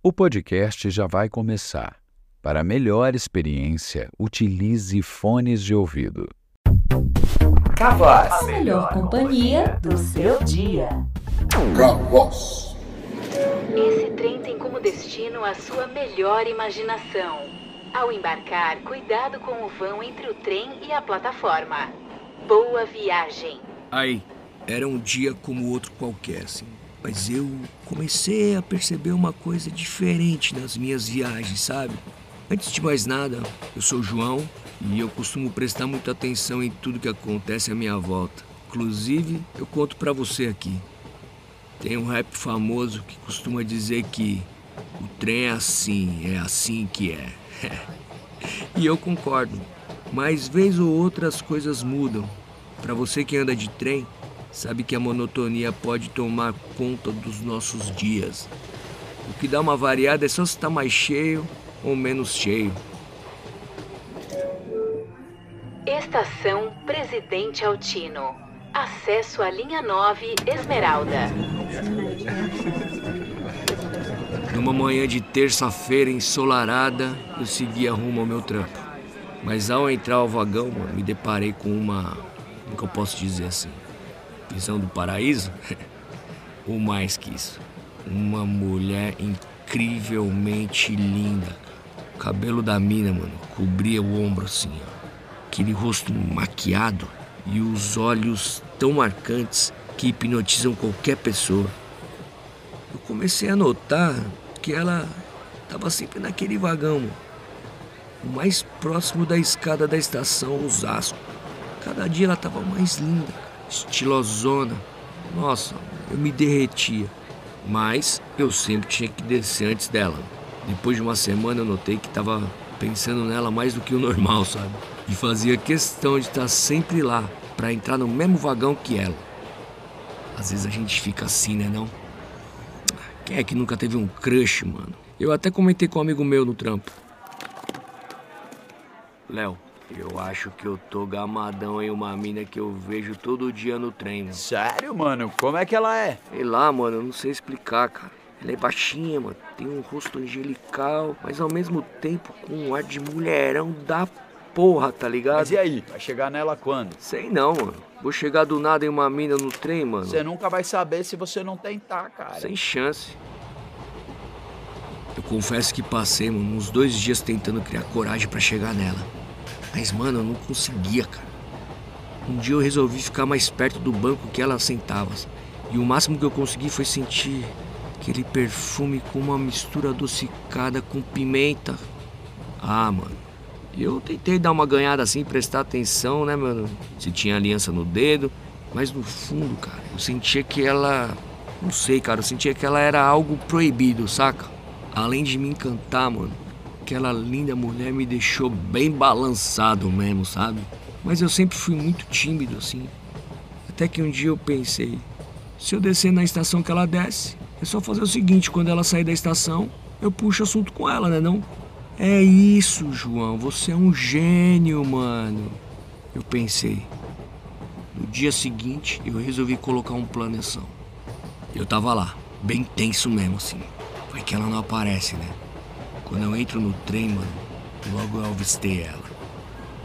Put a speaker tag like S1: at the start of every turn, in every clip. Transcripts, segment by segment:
S1: O podcast já vai começar. Para melhor experiência, utilize fones de ouvido.
S2: Cavoz.
S3: A melhor companhia do seu dia.
S4: Cavoz.
S5: Esse trem tem como destino a sua melhor imaginação. Ao embarcar, cuidado com o vão entre o trem e a plataforma. Boa viagem.
S2: Aí, era um dia como outro qualquer, assim. Mas eu comecei a perceber uma coisa diferente nas minhas viagens, sabe? Antes de mais nada, eu sou João e eu costumo prestar muita atenção em tudo que acontece à minha volta. Inclusive, eu conto pra você aqui. Tem um rap famoso que costuma dizer que o trem é assim, é assim que é. e eu concordo. Mas vez ou outra as coisas mudam. Para você que anda de trem, sabe que a monotonia pode tomar conta dos nossos dias. O que dá uma variada é só se está mais cheio ou menos cheio.
S5: Estação Presidente Altino. Acesso à linha 9 Esmeralda.
S2: Numa manhã de terça-feira ensolarada, eu seguia rumo ao meu trampo. Mas ao entrar ao vagão, mano, me deparei com uma. Como que eu posso dizer assim? Visão do paraíso? Ou mais que isso. Uma mulher incrivelmente linda. O cabelo da mina, mano, cobria o ombro assim, ó. Aquele rosto maquiado e os olhos tão marcantes que hipnotizam qualquer pessoa. Eu comecei a notar que ela estava sempre naquele vagão, o mais próximo da escada da estação Osasco. Cada dia ela estava mais linda, estilosona. Nossa, eu me derretia. Mas eu sempre tinha que descer antes dela. Depois de uma semana eu notei que estava pensando nela mais do que o normal, sabe? E fazia questão de estar sempre lá para entrar no mesmo vagão que ela. Às vezes a gente fica assim, né não? Quem é que nunca teve um crush, mano? Eu até comentei com um amigo meu no trampo. Léo, eu acho que eu tô gamadão em uma mina que eu vejo todo dia no trem, mano.
S6: Sério, mano? Como é que ela é?
S2: Sei lá, mano, eu não sei explicar, cara. Ela é baixinha, mano. Tem um rosto angelical, mas ao mesmo tempo com um ar de mulherão da porra, tá ligado?
S6: Mas e aí? Vai chegar nela quando?
S2: Sei não, mano. Vou chegar do nada em uma mina no trem, mano.
S6: Você nunca vai saber se você não tentar, cara.
S2: Sem chance. Eu confesso que passei, mano, uns dois dias tentando criar coragem pra chegar nela. Mas, mano, eu não conseguia, cara. Um dia eu resolvi ficar mais perto do banco que ela sentava. E o máximo que eu consegui foi sentir aquele perfume com uma mistura adocicada com pimenta. Ah, mano. Eu tentei dar uma ganhada assim, prestar atenção, né, mano? Se tinha aliança no dedo. Mas no fundo, cara, eu sentia que ela. Não sei, cara, eu sentia que ela era algo proibido, saca? Além de me encantar, mano, aquela linda mulher me deixou bem balançado mesmo, sabe? Mas eu sempre fui muito tímido, assim. Até que um dia eu pensei: se eu descer na estação que ela desce, é só fazer o seguinte: quando ela sair da estação, eu puxo assunto com ela, né? Não? É isso, João, você é um gênio, mano. Eu pensei. No dia seguinte, eu resolvi colocar um plano em ação. Eu tava lá, bem tenso mesmo, assim. Vai que ela não aparece, né? Quando eu entro no trem, mano, logo eu avistei ela.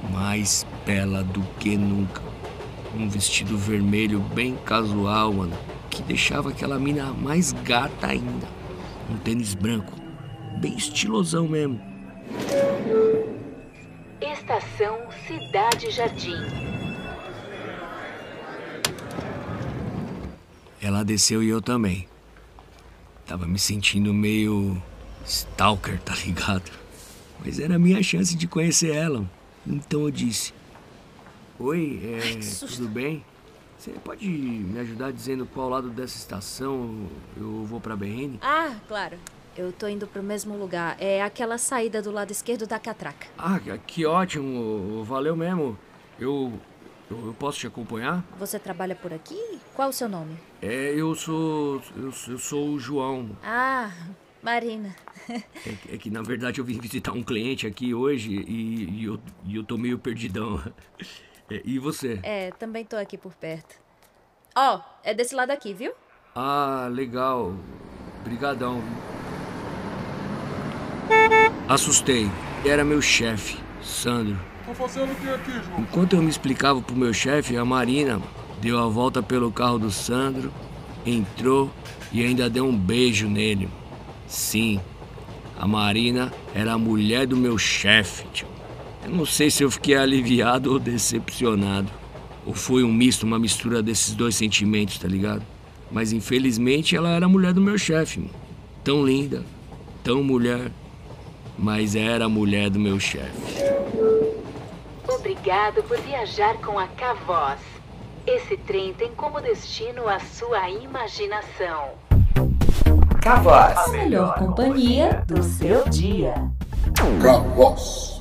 S2: Mais bela do que nunca. Um vestido vermelho bem casual, mano, que deixava aquela mina mais gata ainda. Um tênis branco, bem estilosão mesmo.
S5: Estação Cidade Jardim.
S2: Ela desceu e eu também. Tava me sentindo meio stalker, tá ligado? Mas era a minha chance de conhecer ela. Então eu disse: Oi, é, tudo bem? Você pode me ajudar dizendo qual lado dessa estação eu vou pra BN?
S7: Ah, claro. Eu tô indo pro mesmo lugar. É aquela saída do lado esquerdo da catraca.
S2: Ah, que ótimo, valeu mesmo. Eu, eu, eu posso te acompanhar?
S7: Você trabalha por aqui? Qual o seu nome?
S2: É, eu sou. Eu, eu sou o João.
S7: Ah, Marina.
S2: É, que- é que na verdade eu vim visitar um cliente aqui hoje e, e eu, e eu tô meio perdidão. É, E você?
S7: É, também tô aqui por perto. Ó, é desse lado aqui, viu?
S2: Ah, legal. Brigadão. Assustei. Era meu chefe, Sandro.
S4: Tá fazendo o que aqui, João?
S2: Enquanto eu me explicava pro meu chefe, a Marina deu a volta pelo carro do Sandro, entrou e ainda deu um beijo nele. Sim, a Marina era a mulher do meu chefe, tio. Eu não sei se eu fiquei aliviado ou decepcionado. Ou foi um misto, uma mistura desses dois sentimentos, tá ligado? Mas infelizmente ela era a mulher do meu chefe. Tão linda, tão mulher, mas era a mulher do meu chefe.
S5: Obrigado por viajar com a Cavoz. Esse trem tem como destino a sua imaginação.
S3: A melhor companhia do seu dia.
S4: Cavoz.